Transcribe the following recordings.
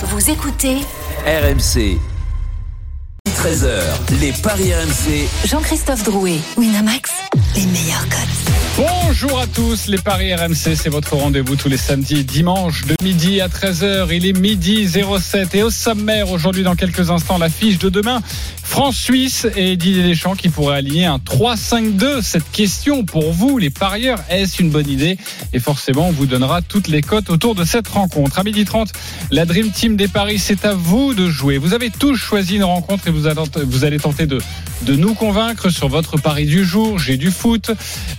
Vous écoutez RMC. 13h, les Paris RMC. Jean-Christophe Drouet, Winamax, les meilleurs codes. Bonjour à tous, les Paris RMC, c'est votre rendez-vous tous les samedis et dimanches de midi à 13h. Il est midi 07 et au sommaire aujourd'hui dans quelques instants la fiche de demain. France-Suisse et Didier Deschamps qui pourrait aligner un 3-5-2. Cette question pour vous, les parieurs, est-ce une bonne idée? Et forcément, on vous donnera toutes les cotes autour de cette rencontre. À midi 30, la Dream Team des Paris, c'est à vous de jouer. Vous avez tous choisi une rencontre et vous allez, tenter de, de nous convaincre sur votre pari du jour. J'ai du foot.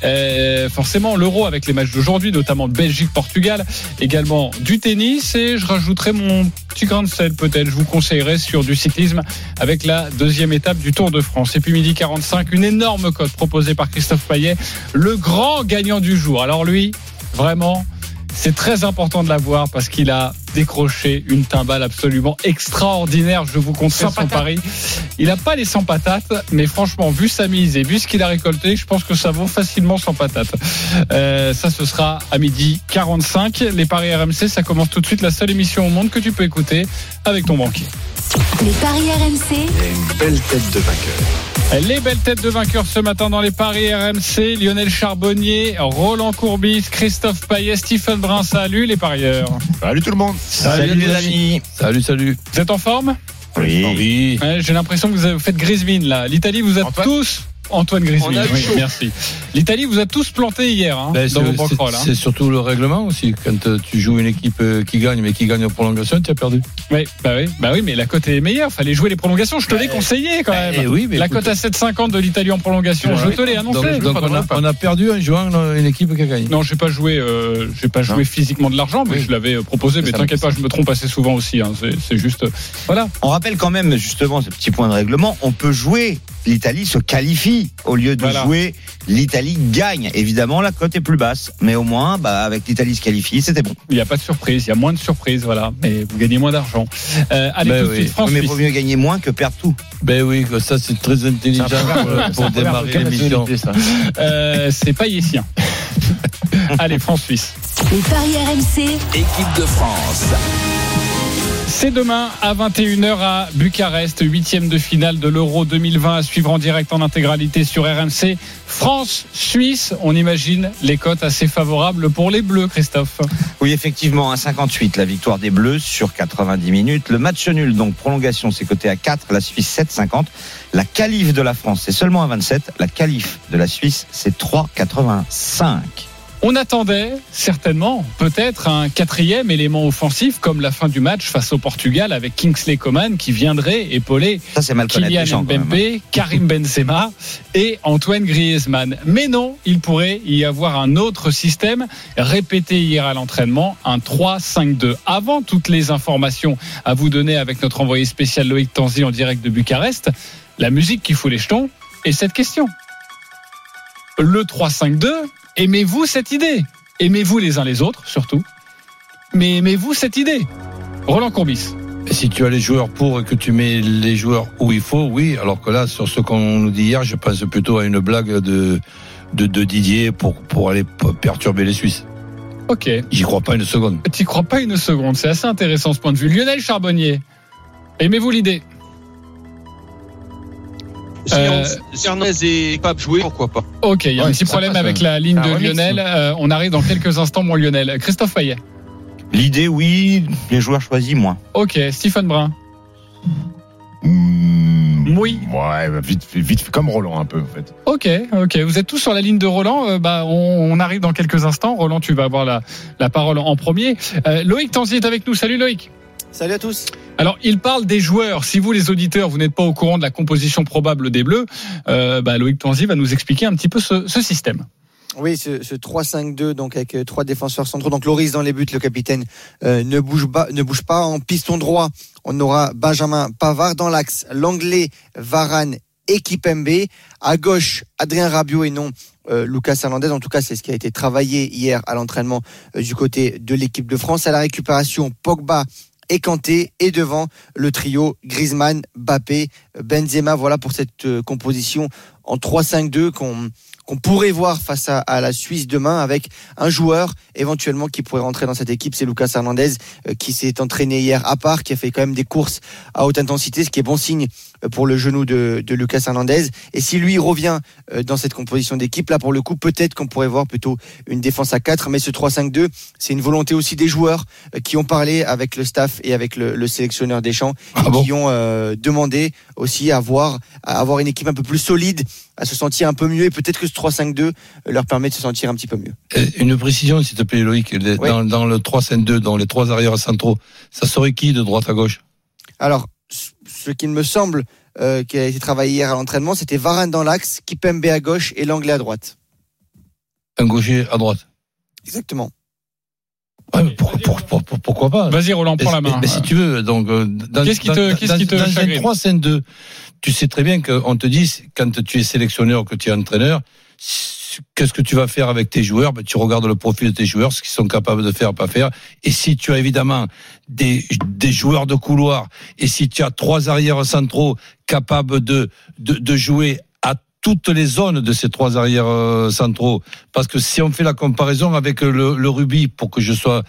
Euh, forcément, l'euro avec les matchs d'aujourd'hui, notamment Belgique-Portugal. Également du tennis. Et je rajouterai mon petit grain de peut-être. Je vous conseillerais sur du cyclisme avec la deuxième étape du Tour de France. Et puis midi 45, une énorme cote proposée par Christophe Payet, le grand gagnant du jour. Alors lui, vraiment, c'est très important de l'avoir parce qu'il a décroché une timbale absolument extraordinaire. Je vous conseille son pari. Il n'a pas les 100 patates, mais franchement, vu sa mise et vu ce qu'il a récolté, je pense que ça vaut facilement 100 patates. Euh, ça, ce sera à midi 45. Les paris RMC, ça commence tout de suite. La seule émission au monde que tu peux écouter avec ton banquier. Les paris RMC, une belle tête de vainqueur. Les belles têtes de vainqueurs ce matin dans les paris RMC, Lionel Charbonnier, Roland Courbis, Christophe Payet, Stephen Brun. Salut les parieurs. Salut tout le monde. Salut, les amis. Salut, salut. Vous êtes en forme? Oui. Oui. Ouais, J'ai l'impression que vous avez fait Griezmann là. L'Italie vous a Antoine tous. Antoine Griezmann, oui, merci. L'Italie vous a tous planté hier hein, Ben, dans vos c'est- banquerolles. c'est Hein. c'est surtout le règlement aussi. Quand euh, tu joues une équipe euh, qui gagne, mais qui gagne en prolongation, tu as perdu. Oui, bah oui, bah oui, mais la cote est meilleure. Fallait jouer les prolongations. Je te l'ai conseillé quand même. eh oui, mais la écoute- cote à 7,50 de l'Italie en prolongation. Je te l'ai annoncé. Donc, donc on, a, on a perdu en jouant une équipe qui a gagné. Non, j'ai pas joué, euh, j'ai pas joué physiquement de l'argent, mais Oui. je l'avais euh, proposé. Mais t'inquiète pas, je me trompe assez souvent aussi. hein. C'est- juste, voilà. On rappelle quand même justement ce petit point de règlement. On peut jouer, l'Italie se qualifie au lieu de Voilà. jouer, l'Italie gagne. Évidemment, la cote est plus basse, mais au moins, bah, avec l'Italie se qualifie, c'était bon. Il n'y a pas de surprise, il y a moins de surprises, voilà. Mais vous gagnez moins d'argent. Euh, allez Ben tout de oui. suite, France. mais il vaut mieux gagner moins que perdre tout. Ben oui, ça c'est très intelligent pour, pour démarrer l'émission. Euh, c'est pas yécien. allez, France-Suisse. les paris RMC, Équipe de France. C'est demain à 21h à Bucarest, huitième de finale de l'Euro 2020 à suivre en direct en intégralité sur RMC. France-Suisse, on imagine les cotes assez favorables pour les Bleus, Christophe. Oui, effectivement, 1,58 la victoire des Bleus sur 90 minutes. Le match nul, donc prolongation, c'est coté à 4. La Suisse 7,50. La qualif de la France, c'est seulement à 27. La qualif de la Suisse, c'est 3,85. On attendait certainement peut-être un quatrième élément offensif comme la fin du match face au Portugal avec Kingsley Coman qui viendrait épauler Ça, c'est mal connaître les Kylian gens, hein. Mbappé, Karim Benzema et Antoine Griezmann. Mais non, il pourrait y avoir un autre système répété hier à l'entraînement, un 3-5-2. Avant toutes les informations à vous donner avec notre envoyé spécial Loïc Tanzi en direct de Bucarest, la musique qui fout les jetons et cette question. Le 3-5-2, aimez-vous cette idée? Aimez-vous les uns les autres, surtout? Mais aimez-vous cette idée? Roland Courbis. Et si tu as les joueurs pour et que tu mets les joueurs où il faut, oui. Alors que là, sur ce qu'on nous dit hier, je pense plutôt à une blague de, de, de Didier pour, pour aller perturber les Suisses. Ok. J'y crois pas une seconde. Tu crois pas une seconde, c'est assez intéressant ce point de vue. Lionel Charbonnier, aimez-vous l'idée? Si, Euh, Hernandez est pas joué, pourquoi pas Ok, il y a un petit problème passe, avec hein. la ligne de remix, Lionel. Euh, on arrive dans quelques instants, mon Lionel. Christophe Payet. L'idée, oui. Les joueurs choisis, moins. Ok, Stephen Brun. Mmh, Oui. Ouais, bah, vite, vite, vite, comme Roland un peu en fait. Ok, ok. Vous êtes tous sur la ligne de Roland. Euh, bah, on, on arrive dans quelques instants. Roland, tu vas avoir la, la parole en premier. Euh, Loïc Tanzi est avec nous. Salut Loïc. Salut à tous. Alors, il parle des joueurs. Si vous, les auditeurs, vous n'êtes pas au courant de la composition probable des Bleus, euh, bah, Loïc Tanzi va nous expliquer un petit peu ce, système. Oui, ce, ce 3-5-2, donc avec euh, trois défenseurs centraux. Donc Loris dans les buts, le capitaine euh, ne bouge pas, ne bouge pas. En piston droit, on aura Benjamin Pavard dans l'axe, l'anglais Varane et Kipembe. À gauche, Adrien Rabiot et non Lucas Hernandez. En tout cas, c'est ce qui a été travaillé hier à l'entraînement du côté de l'équipe de France. À la récupération, Pogba et Kanté et devant le trio Griezmann, Bappé, Benzema. Voilà pour cette euh, composition en 3-5-2 qu'on pourrait voir face à, la Suisse demain avec un joueur éventuellement qui pourrait rentrer dans cette équipe, c'est Lucas Hernandez euh, qui s'est entraîné hier à part, qui a fait quand même des courses à haute intensité, ce qui est bon signe pour le genou de, de Lucas Hernandez. Et si lui revient euh, dans cette composition d'équipe, là pour le coup, peut-être qu'on pourrait voir plutôt une défense à 4, mais ce 3-5-2, c'est une volonté aussi des joueurs qui ont parlé avec le staff et avec le, le sélectionneur des champs ah et qui ont euh, demandé aussi à avoir, à avoir une équipe un peu plus solide à se sentir un peu mieux et peut-être que ce 3-5-2 leur permet de se sentir un petit peu mieux. Une précision, s'il te plaît, Loïc. Dans, dans le 3-5-2, dans les trois arrières centraux, ça serait qui de droite à gauche? Alors, ce qui me semble euh, qui a été travaillé hier à l'entraînement, c'était Varane dans l'axe, Kipembe à gauche et l'anglais à droite. Un gaucher à droite. Exactement. Ouais, pour, pour, pour, pourquoi pas? Vas-y Roland, prends la main. Mais, si tu veux, donc euh, dans, qu'est-ce qui te, qu'est-ce qui te dans un 3 5 2 tu sais très bien qu'on te dit quand tu es sélectionneur, que tu es entraîneur, qu'est-ce que tu vas faire avec tes joueurs? Ben, Tu regardes le profil de tes joueurs, ce qu'ils sont capables de faire, pas faire. Et si tu as évidemment des, des joueurs de couloir, et si tu as trois arrières centraux capables de, de, de jouer à toutes les zones de ces trois arrières euh, centraux, parce que si on fait la comparaison avec le, le rugby, pour que je sois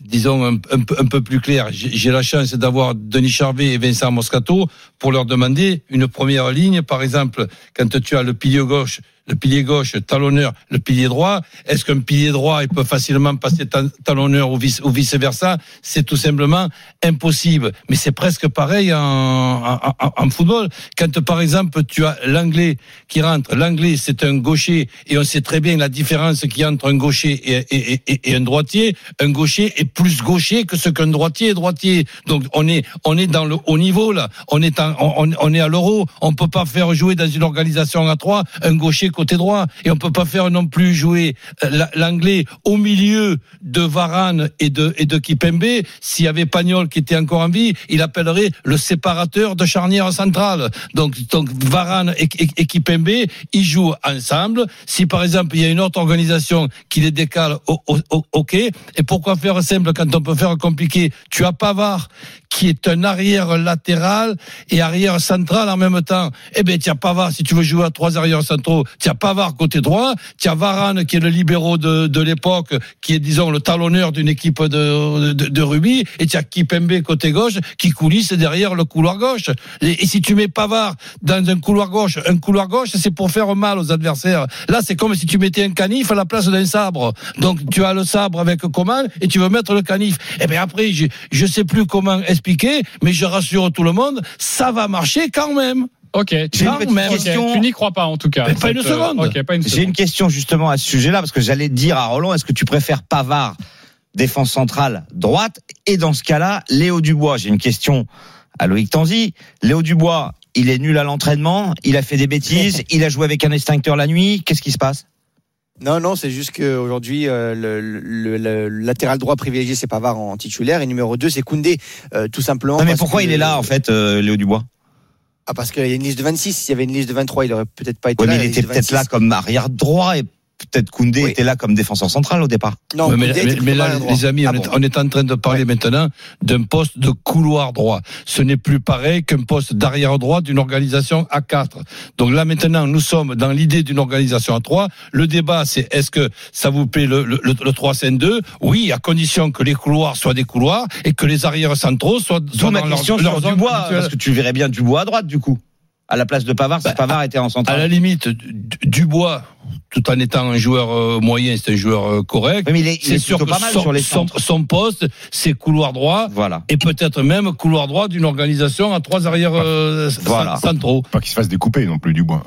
disons un, un, un, peu plus clair. J'ai la chance d'avoir Denis Charvet et Vincent Moscato pour leur demander une première ligne, par exemple, quand tu as le pilier gauche le pilier gauche talonneur, le pilier droit. Est-ce qu'un pilier droit il peut facilement passer talonneur ou vice, ou vice versa C'est tout simplement impossible. Mais c'est presque pareil en, en, en, football. Quand par exemple tu as l'anglais qui rentre, l'anglais c'est un gaucher et on sait très bien la différence qu'il y a entre un gaucher et, et, et, un droitier. Un gaucher est plus gaucher que ce qu'un droitier est droitier. Donc on est on est dans le haut niveau là. On est en, on, on est à l'euro. On peut pas faire jouer dans une organisation à trois un gaucher côté droit. Et on peut pas faire non plus jouer euh, l'anglais au milieu de Varane et de, et de Kipembe. S'il y avait Pagnol qui était encore en vie, il appellerait le séparateur de charnière centrale. Donc, donc Varane et, Kipembe, ils jouent ensemble. Si par exemple il y a une autre organisation qui les décale, ok. Et pourquoi faire simple quand on peut faire compliqué? Tu as Pavard qui est un arrière latéral et arrière central en même temps. Eh bien, tu as Pavard, si tu veux jouer à trois arrières centraux, as Pavard côté droit, as Varane qui est le libéraux de, de l'époque, qui est, disons, le talonneur d'une équipe de, de, de rugby, et as Kipembe côté gauche qui coulisse derrière le couloir gauche. Et, si tu mets Pavard dans un couloir gauche, un couloir gauche, c'est pour faire mal aux adversaires. Là, c'est comme si tu mettais un canif à la place d'un sabre. Donc, tu as le sabre avec Coman et tu veux mettre le canif. Eh bien après, je, je sais plus comment mais je rassure tout le monde, ça va marcher quand même. Ok, j'ai une petite question. Tu n'y crois pas en tout cas. pas, une seconde. J'ai une question justement à ce sujet-là parce que j'allais dire à Roland, est-ce que tu préfères Pavard défense centrale droite? Et dans ce cas-là Léo Dubois J'ai une question à Loïc Tanzi. Léo Dubois, il est nul à l'entraînement, il a fait des bêtises, il a joué avec un extincteur la nuit. Qu'est-ce qui se passe? Non, non, c'est juste qu'aujourd'hui, euh, le, le, le, latéral droit privilégié, c'est Pavard en titulaire, et numéro 2, c'est Koundé, euh, tout simplement. Non, mais pourquoi il est là, en fait, euh, Léo Dubois? Ah, parce qu'il y a une liste de 26. S'il y avait une liste de 23, il aurait peut-être pas été ouais, là. Mais il était peut-être là comme arrière droit et peut-être Koundé oui. était là comme défenseur central au départ. Non, mais, mais, mais là, les amis, ah on, bon. est, on, est, en train de parler ouais. maintenant d'un poste de couloir droit. Ce n'est plus pareil qu'un poste d'arrière droit d'une organisation à 4. Donc là, maintenant, nous sommes dans l'idée d'une organisation à 3. Le débat, c'est est-ce que ça vous plaît le, le, le, le 3-5-2 Oui, à condition que les couloirs soient des couloirs et que les arrières centraux soient, soient ma dans question leur, leur Dubois, parce que tu verrais bien Dubois à droite, du coup à la place de Pavard, si bah, Pavard était en centrale. À la limite, Dubois, tout en étant un joueur euh, moyen, c'est un joueur euh, correct. Oui, mais il est, c'est sûr que pas mal son, sur les son, son, poste, c'est couloir droit. Voilà. Et peut-être même couloir droit d'une organisation à trois arrières euh, voilà. centraux. Pas qu'il se fasse découper non plus Dubois.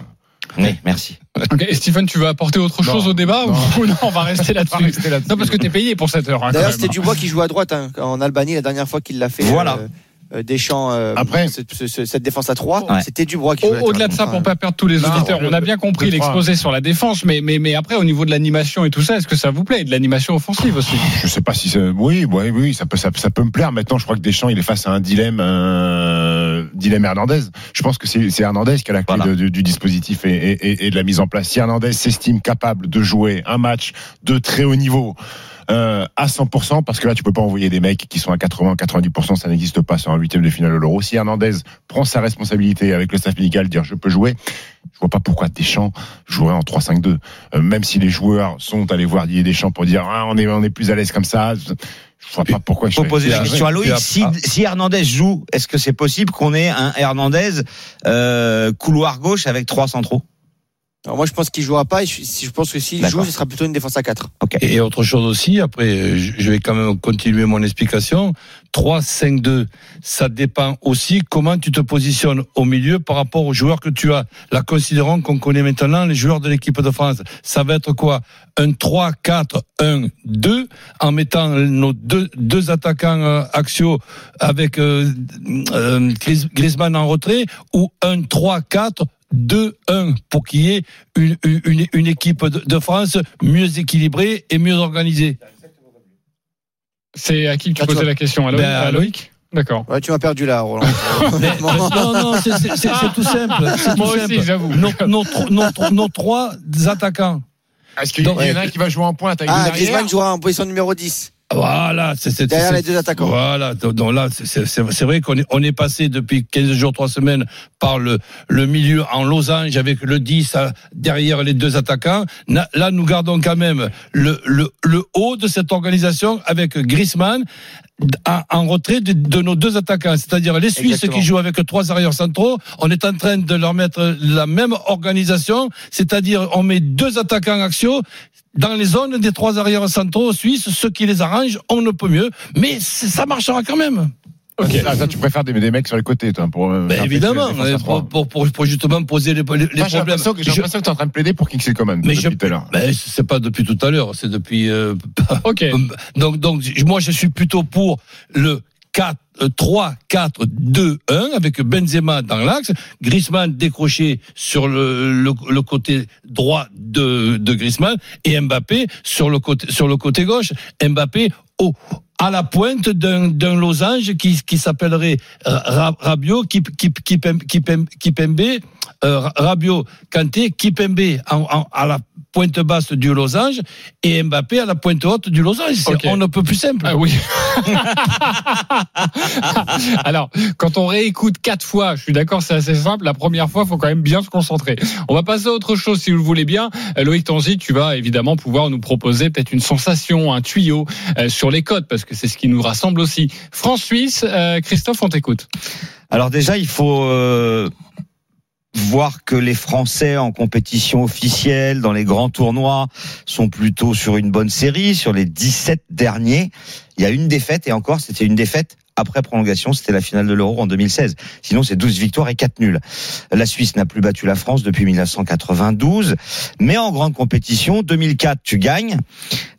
Oui, merci. Okay, Stephen, tu veux apporter autre chose non, au débat non. ou non On va rester là-dessus. Là non, parce que t'es payé pour cette heure. Hein, D'ailleurs, c'était Dubois qui joue à droite hein, en Albanie la dernière fois qu'il l'a fait. Voilà. Euh, Deschamps euh, Après, cette, cette, défense à 3 ouais. c'était Dubois qui au, au-delà de ça pour pas perdre tous les non, auditeurs on a bien compris l'exposé sur la défense mais mais mais après au niveau de l'animation et tout ça est-ce que ça vous plaît de l'animation offensive aussi? Je sais pas si c'est oui oui oui ça peut ça, ça, peut me plaire. Maintenant je crois que Deschamps il est face à un dilemme euh, dilemme Hernandez. Je pense que c'est, c'est Hernandez qui a la clé voilà. de, de, du dispositif et, et, et, de la mise en place. Si Hernandez s'estime capable de jouer un match de très haut niveau euh, à 100% parce que là tu peux pas envoyer des mecs qui sont à 80 90% ça n'existe pas sur un huitième de finale de l'Euro. Si Hernandez prend sa responsabilité avec le staff médical dire je peux jouer je vois pas pourquoi Deschamps jouerait en 3-5-2 Euh, même si les joueurs sont allés voir Didier Deschamps pour dire ah, on est on est plus à l'aise comme ça je vois pas pourquoi faut ferait- poser la question à Loïc. Si, si Hernandez joue, est-ce que c'est possible qu'on ait un Hernandez euh, couloir gauche avec trois centraux? Alors moi, je pense qu'il jouera pas. Et je, si je pense que s'il joue, ce sera plutôt une défense à 4. Et autre chose aussi, après, je je vais quand même continuer mon explication. 3-5-2, ça dépend aussi comment tu te positionnes au milieu par rapport aux joueurs que tu as. Là, considérons qu'on connaît maintenant les joueurs de l'équipe de France. Ça va être quoi? Un 3-4-1-2 en mettant nos deux, deux attaquants euh, axiaux avec euh, euh, Griezmann en retrait ou un 3-4 2-1 pour qu'il y ait une, une, une équipe de, France mieux équilibrée et mieux organisée. C'est à qui que tu Ah, posais la question À Loïc, Ben, à Loïc D'accord. Ouais, tu m'as perdu là, Roland. Mais, non, non, c'est c'est- c'est- c'est tout simple. c'est tout Moi aussi, simple. j'avoue. Nos, nos, nos nos trois attaquants. est-ce qu'il y en Donc, a un qui va jouer en pointe avec ah, Griezmann jouera en position numéro 10. Voilà, c'est c'est- Derrière c'est- les deux attaquants. Voilà, donc là, c'est- vrai qu'on est, on est passé depuis 15 jours, 3 semaines par le, le milieu en losange avec le 10 à- derrière les deux attaquants. Là, nous gardons quand même le, le, le haut de cette organisation avec Griezmann en, retrait de, de nos deux attaquants, c'est-à-dire les Suisses Exactement. qui jouent avec trois arrières centraux. On est en train de leur mettre la même organisation, c'est-à-dire on met deux attaquants axiaux dans les zones des trois arrières centraux suisses, ce qui les arrange, on ne peut mieux, mais ça marchera quand même. Ok. Ah, ça, tu préfères des, des mecs sur les côtés, toi, pour. euh, Ben évidemment, pour, pour, pour, pour justement poser les, les, les problèmes. l'impression que j'ai Je- l'impression que tu es en train de plaider pour Kingsley Coman mais depuis je, tout à l'heure. ben, c'est pas depuis tout à l'heure, c'est depuis. euh, Ok. donc, donc, moi, je suis plutôt pour le 4, euh, 3, 4, 2, 1 avec Benzema dans l'axe, Griezmann décroché sur le, le, le côté droit de, de Griezmann et Mbappé sur le côté, sur le côté gauche. Mbappé au, à la pointe d'un, losange qui, qui s'appellerait Ra- Rabiot, Kip, Kip, Kipem- Kipem- Kipembe, Rabiot, Kanté, Kipembe en, en- à la pointe basse du losange et Mbappé à la pointe haute du losange. C'est- Ok. On ne peut plus simple. Ah oui. Alors, quand on réécoute quatre fois, je suis d'accord, c'est assez simple. La première fois, il faut quand même bien se concentrer. On va passer à autre chose, si vous le voulez bien. Euh, Loïc Tanzi, tu vas évidemment pouvoir nous proposer peut-être une sensation, un tuyau euh, sur les codes, parce que c'est ce qui nous rassemble aussi. France-Suisse, euh, Christophe, on t'écoute. Alors déjà, il faut euh, voir que les Français en compétition officielle, dans les grands tournois, sont plutôt sur une bonne série. Sur les 17 derniers, il y a une défaite, et encore, c'était une défaite après prolongation, c'était la finale de l'Euro en 2016. Sinon, c'est 12 victoires et 4 nuls. La Suisse n'a plus battu la France depuis 1992. Mais en grande compétition, 2004, tu gagnes.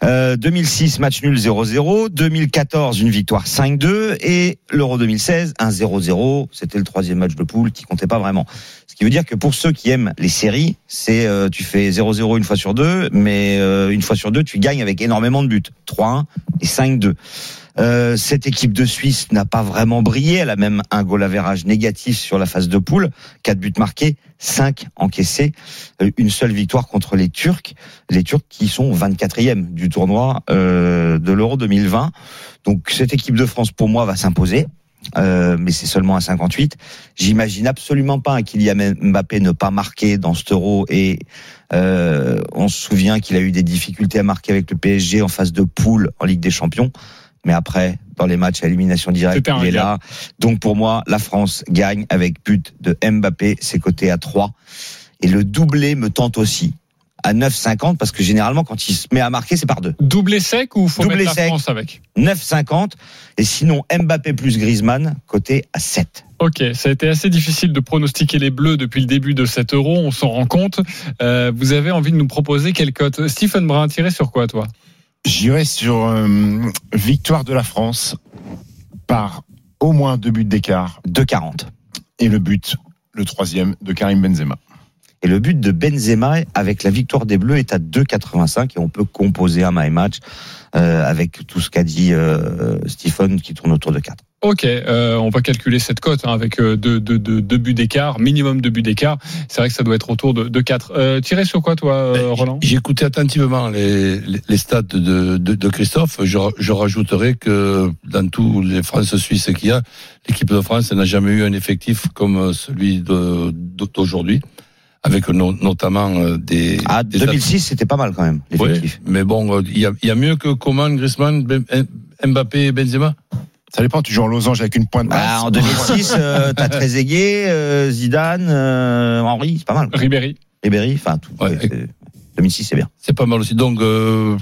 Euh, 2006, match nul 0-0. 2014, une victoire 5-2. Et l'Euro 2016, un 0-0. C'était le troisième match de poule qui comptait pas vraiment. Ce qui veut dire que pour ceux qui aiment les séries, c'est euh, tu fais 0-0 une fois sur deux, mais euh, une fois sur deux, tu gagnes avec énormément de buts. 3-1 et 5-2. Euh, cette équipe de Suisse n'a pas vraiment brillé. Elle a même un goal average négatif sur la phase de poule. Quatre buts marqués, cinq encaissés. Euh, Une seule victoire contre les Turcs. Les Turcs qui sont 24e du tournoi euh, de l'Euro 2020. Donc cette équipe de France, pour moi, va s'imposer. Euh, mais c'est seulement à 58. J'imagine absolument pas un Kylian Mbappé ne pas marquer dans cet Euro et euh, on se souvient qu'il a eu des difficultés à marquer avec le PSG en phase de poule en Ligue des Champions. Mais après, dans les matchs à élimination directe, il est là. Donc pour moi, la France gagne avec but de Mbappé, c'est coté à 3. Et le doublé me tente aussi à 9,50 parce que généralement quand il se met à marquer, c'est par deux. Doublé sec ou faut Doublé mettre la sec. France avec 9,50 et sinon Mbappé plus Griezmann coté à 7. Ok, ça a été assez difficile de pronostiquer les Bleus depuis le début de cet euro, on s'en rend compte. Euh, vous avez envie de nous proposer quelle cote? Stephen Brun, tiré sur quoi toi? J'irai sur euh, victoire de la France par au moins deux buts d'écart 2,40. et le but, le troisième, de Karim Benzema. Et le but de Benzema avec la victoire des Bleus est à 2,85 et on peut composer un my match euh, avec tout ce qu'a dit euh, Stephen qui tourne autour de 4. Ok, euh, on va calculer cette cote hein, avec euh, deux, deux, deux, deux buts d'écart, minimum deux buts d'écart. C'est vrai que ça doit être autour de, de 4. Euh, tiré sur quoi, toi, euh, Ben, Roland J'ai écouté attentivement les, les, les stats de, de, de Christophe. Je, je rajouterai que dans tous les France-Suisse qu'il y a, l'équipe de France n'a jamais eu un effectif comme celui de- d'aujourd'hui, avec no- notamment euh, des. Ah, des 2006, c'était pas mal quand même, Oui, l'effectif. mais bon, il y a, il y a mieux que Coman, Griezmann, Ben- Mbappé et Benzema? Ça dépend, tu joues en losange avec une pointe Bah, basse. en 2006, euh, t'as Trezeguet, euh, Zidane, euh, Henry, c'est pas mal. Ribéry. Ribéry, enfin tout. Ouais. c'est- 2006, c'est bien. C'est pas mal aussi. Donc, euh,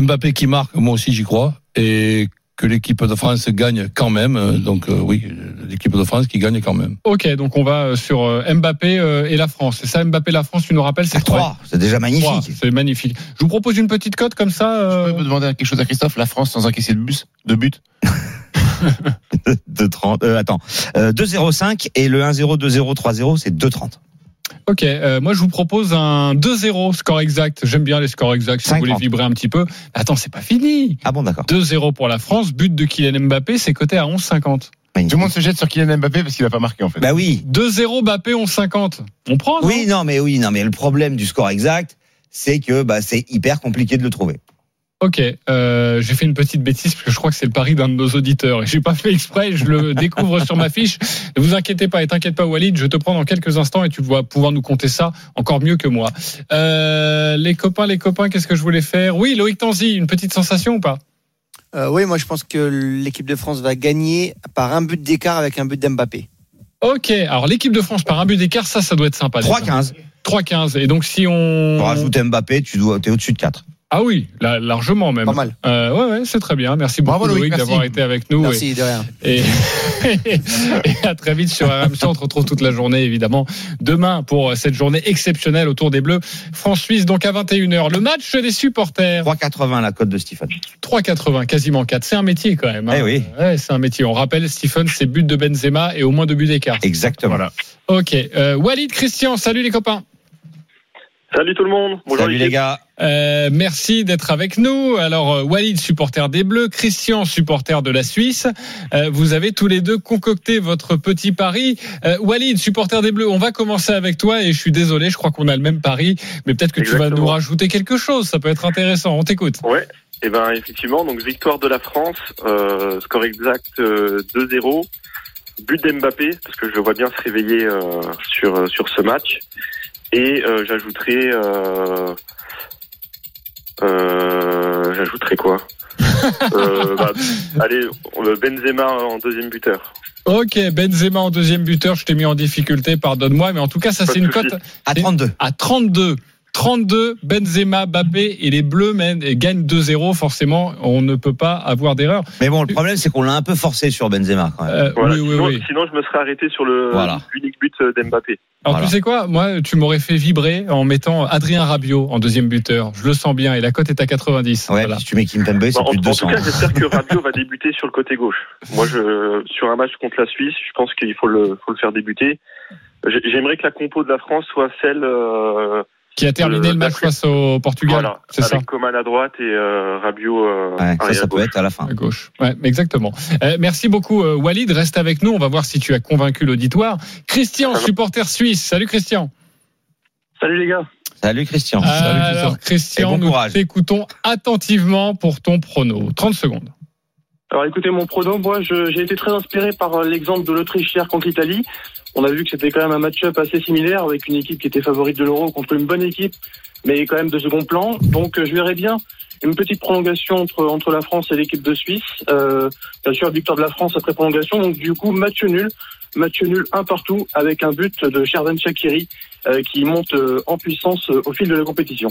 Mbappé qui marque, moi aussi j'y crois. Et que l'équipe de France gagne quand même. Donc, euh, oui, l'équipe de France qui gagne quand même. Ok, donc on va sur Mbappé et la France. C'est ça, Mbappé, la France, tu nous rappelles, c'est 3. 3, c'est déjà magnifique. C'est magnifique. Je vous propose une petite cote comme ça. Je peux demander quelque chose à Christophe La France sans encaisser de bus, de but? de 30, euh, attends, euh, 2-0-5 et le 1-0, 2-0, 3-0, c'est 2-30. Ok, euh, moi je vous propose un 2-0 score exact. J'aime bien les scores exacts si vous 50. voulez vibrer un petit peu. Attends, c'est pas fini. Ah bon, d'accord. 2-0 pour la France, but de Kylian Mbappé, c'est coté à 11,50. Magnifique. Tout le monde se jette sur Kylian Mbappé parce qu'il a pas marqué en fait. Bah oui. 2-0 Mbappé, 11,50. On prend non? Oui, non, mais oui, non, mais le problème du score exact, c'est que bah, c'est hyper compliqué de le trouver. Ok, euh, j'ai fait une petite bêtise parce que je crois que c'est le pari d'un de nos auditeurs et j'ai pas fait exprès, je le découvre sur ma fiche. Ne vous inquiétez pas et t'inquiète pas Walid, je te prends dans quelques instants et tu vas pouvoir nous compter ça encore mieux que moi. Euh, les copains, les copains, qu'est-ce que je voulais faire? Oui, Loïc Tanzi, une petite sensation ou pas? Euh, oui, moi je pense que l'équipe de France va gagner par un but d'écart avec un but d'Mbappé. Ok, alors l'équipe de France par un but d'écart, ça, ça doit être sympa. déjà. 3-15. 3-15. Et donc si on... Pour rajouter Mbappé, tu dois, t'es au-dessus de 4. Ah oui, là, largement même. Pas mal. Euh, ouais, ouais, c'est très bien. Merci beaucoup Bravo, Loïc, Loïc merci. d'avoir été avec nous. Merci, de rien. Et, et à très vite sur RMC. On te retrouve toute la journée, évidemment. Demain, pour cette journée exceptionnelle autour des Bleus. France-Suisse, donc à 21h. Le match des supporters. 3,80 la cote de Stephen. 3,80, quasiment 4. C'est un métier quand même. hein. Eh oui. Ouais, c'est un métier. On rappelle, Stephen, c'est but de Benzema et au moins deux buts d'écart. Exactement. Voilà. Ok. Euh, Walid, Christian, salut les copains. Salut tout le monde. Bonjour Salut les gars. Euh, merci d'être avec nous. Alors, euh, Walid, supporter des Bleus, Christian, supporter de la Suisse. Euh, vous avez tous les deux concocté votre petit pari. Euh, Walid, supporter des Bleus, on va commencer avec toi et je suis désolé, je crois qu'on a le même pari, mais peut-être que tu vas nous rajouter quelque chose. Ça peut être intéressant. On t'écoute. Ouais. Et ben effectivement, donc victoire de la France, euh, score exact euh, 2-0, but d'Mbappé parce que je le vois bien se réveiller euh, sur euh, sur ce match. Et euh, j'ajouterai euh, euh, j'ajouterai quoi euh, bah, Allez, Benzema en deuxième buteur. Ok, Benzema en deuxième buteur. Je t'ai mis en difficulté, pardonne-moi, mais en tout cas, ça c'est une cote À 32. à 32. 32, Benzema, Mbappé et les Bleus mènent et gagnent 2-0. Forcément, on ne peut pas avoir d'erreur. Mais bon, le problème, c'est qu'on l'a un peu forcé sur Benzema quand même. Euh, Voilà. oui, oui, sinon, oui. sinon, je me serais arrêté sur le Voilà. unique but d'Mbappé. Alors Voilà. tu sais quoi, moi tu m'aurais fait vibrer en mettant Adrien Rabiot en deuxième buteur. Je le sens bien et la cote est à 90. Ouais, Voilà. si tu mets Kimpembe, c'est Bah, en, plus de en 200. tout cas, j'espère que Rabiot va débuter sur le côté gauche. Moi, je, sur un match contre la Suisse, je pense qu'il faut le, faut le faire débuter. J'ai- J'aimerais que la compo de la France soit celle, euh, Qui a terminé Le- le match face au Portugal. voilà, C'est ça. avec Coman à droite et euh, Rabiot euh, Ouais, ça, ça peut gauche. être à la fin. À gauche. Ouais, exactement. Euh, merci beaucoup euh, Walid. Reste avec nous. On va voir si tu as convaincu l'auditoire. Christian, Ça supporter suisse. Salut Christian. Salut les gars. Salut Christian. Alors Christian, bon nous courage. t'écoutons attentivement pour ton prono. 30 secondes. Alors écoutez, mon prono, moi j'ai été très inspiré par euh, l'exemple de l'Autriche hier contre l'Italie. On a vu que c'était quand même un match-up assez similaire avec une équipe qui était favorite de l'Euro contre une bonne équipe, mais quand même de second plan. Donc euh, je verrais bien une petite prolongation entre, entre la France et l'équipe de Suisse. Euh, bien sûr, victoire de la France après prolongation. Donc du coup, match nul. Match nul un partout avec un but de Sherdan Shakiri qui monte en puissance au fil de la compétition.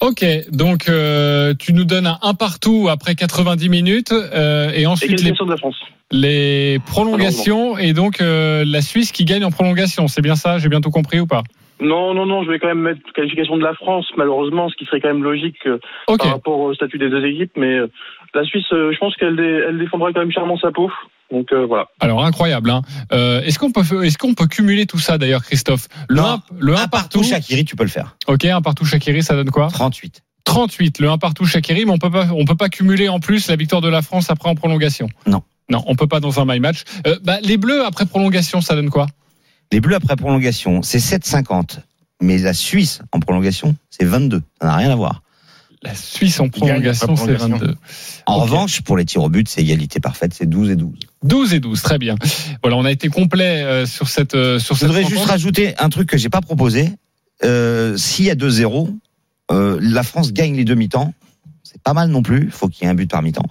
Ok, donc euh, tu nous donnes un, un partout après 90 minutes euh, et ensuite les, de la France. les prolongations et donc euh, la Suisse qui gagne en prolongation. C'est bien ça J'ai bien tout compris ou pas? Non, non, non, je vais quand même mettre qualification de la France, malheureusement, ce qui serait quand même logique euh, par rapport au statut des deux équipes. Mais euh, la Suisse, euh, je pense qu'elle dé- elle défendra quand même charmant sa peau. Donc euh, voilà. Alors incroyable. Hein. Euh, est-ce qu'on peut est-ce qu'on peut cumuler tout ça d'ailleurs, Christophe? Le Non. 1 le un partout, partout. Shakiri, tu peux le faire. Ok, un partout Shakiri, ça donne quoi? 38. 38. Le 1 partout Shakiri, mais on peut pas on peut pas cumuler en plus la victoire de la France après en prolongation. Non. Non, on peut pas dans un my match. Euh, bah, les Bleus après prolongation, ça donne quoi? Les Bleus après prolongation, c'est 7,50. Mais la Suisse en prolongation, c'est 22. Ça n'a rien à voir. La Suisse en prolongation, c'est prolongation. 22. En revanche, pour les tirs au but, c'est égalité parfaite, c'est 12 et 12. 12 et 12, très bien. Voilà, on a été complet euh, sur cette euh, sur Je cette voudrais juste rajouter un truc que j'ai pas proposé. Euh, S'il y a 2-0, euh, la France gagne les demi-temps. C'est pas mal non plus. Il faut qu'il y ait un but par mi-temps.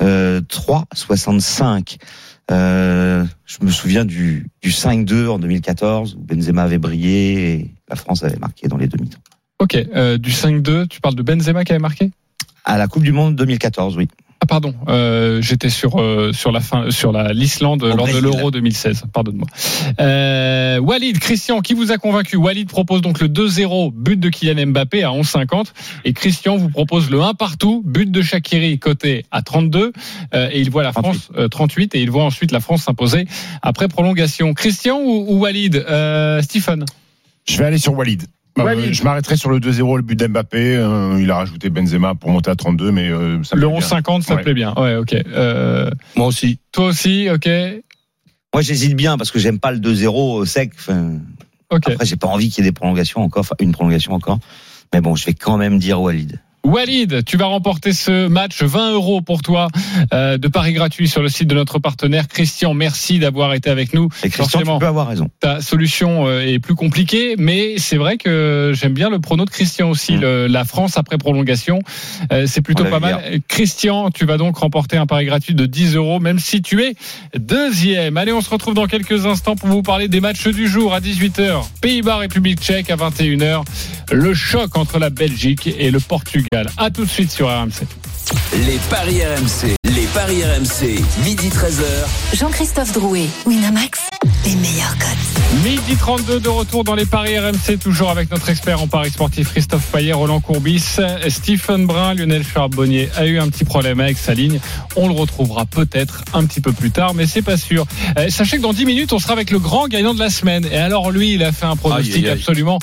Euh, 3,65. Euh, je me souviens du, du 5-2 en 2014 où Benzema avait brillé et la France avait marqué dans les demi-temps. Ok, euh, du 5-2, tu parles de Benzema qui avait marqué À la Coupe du Monde 2014, oui. Ah pardon, euh, j'étais sur euh, sur la fin sur la l'Islande lors Brésil. de l'Euro 2016. Pardonne-moi. Euh, Walid, Christian, qui vous a convaincu? Walid propose donc le 2-0, but de Kylian Mbappé à 11,50 et Christian vous propose le 1 partout, but de Shakiri côté à 32 euh, et il voit la 38. France euh, 38 et il voit ensuite la France s'imposer après prolongation. Christian ou, ou Walid? Euh, Stephen Je vais aller sur Walid. Euh, Walid. je m'arrêterai sur le 2-0, le but d'Mbappé. Euh, il a rajouté Benzema pour monter à 32, mais euh, ça me Le plaît bien. 11,50 ça te Ouais. plaît bien. Ouais, ok. Euh, Moi aussi. toi aussi, ok. Moi, j'hésite bien parce que j'aime pas le 2-0 sec. Enfin. Après, j'ai pas envie qu'il y ait des prolongations encore, enfin, une prolongation encore. Mais bon, je vais quand même dire Walid. Walid, tu vas remporter ce match 20 euros pour toi euh, de paris gratuit sur le site de notre partenaire Christian. Merci d'avoir été avec nous. Et Christian, Forcément. tu peux avoir raison. Ta solution euh, est plus compliquée, mais c'est vrai que j'aime bien le prono de Christian aussi. Mm. le- la France après prolongation, Euh, c'est plutôt pas mal. Christian, tu vas donc remporter un pari gratuit de 10 euros, même si tu es deuxième. Allez, on se retrouve dans quelques instants pour vous parler des matchs du jour à 18h. Pays-Bas, République Tchèque à 21h. Le choc entre la Belgique et le Portugal. À tout de suite sur RMC. Les paris RMC, les paris RMC, midi 13h. Jean-Christophe Drouet, Winamax, les meilleurs cotes. Midi 32 de retour dans les paris RMC, toujours avec notre expert en paris sportif Christophe Payet, Roland Courbis, Stephen Brun, Lionel Charbonnier a eu un petit problème avec sa ligne. On le retrouvera peut-être un petit peu plus tard, mais c'est pas sûr. Euh, sachez que dans 10 minutes, on sera avec le grand gagnant de la semaine. Et alors lui, il a fait un pronostic Aïe, aïe, aïe. absolument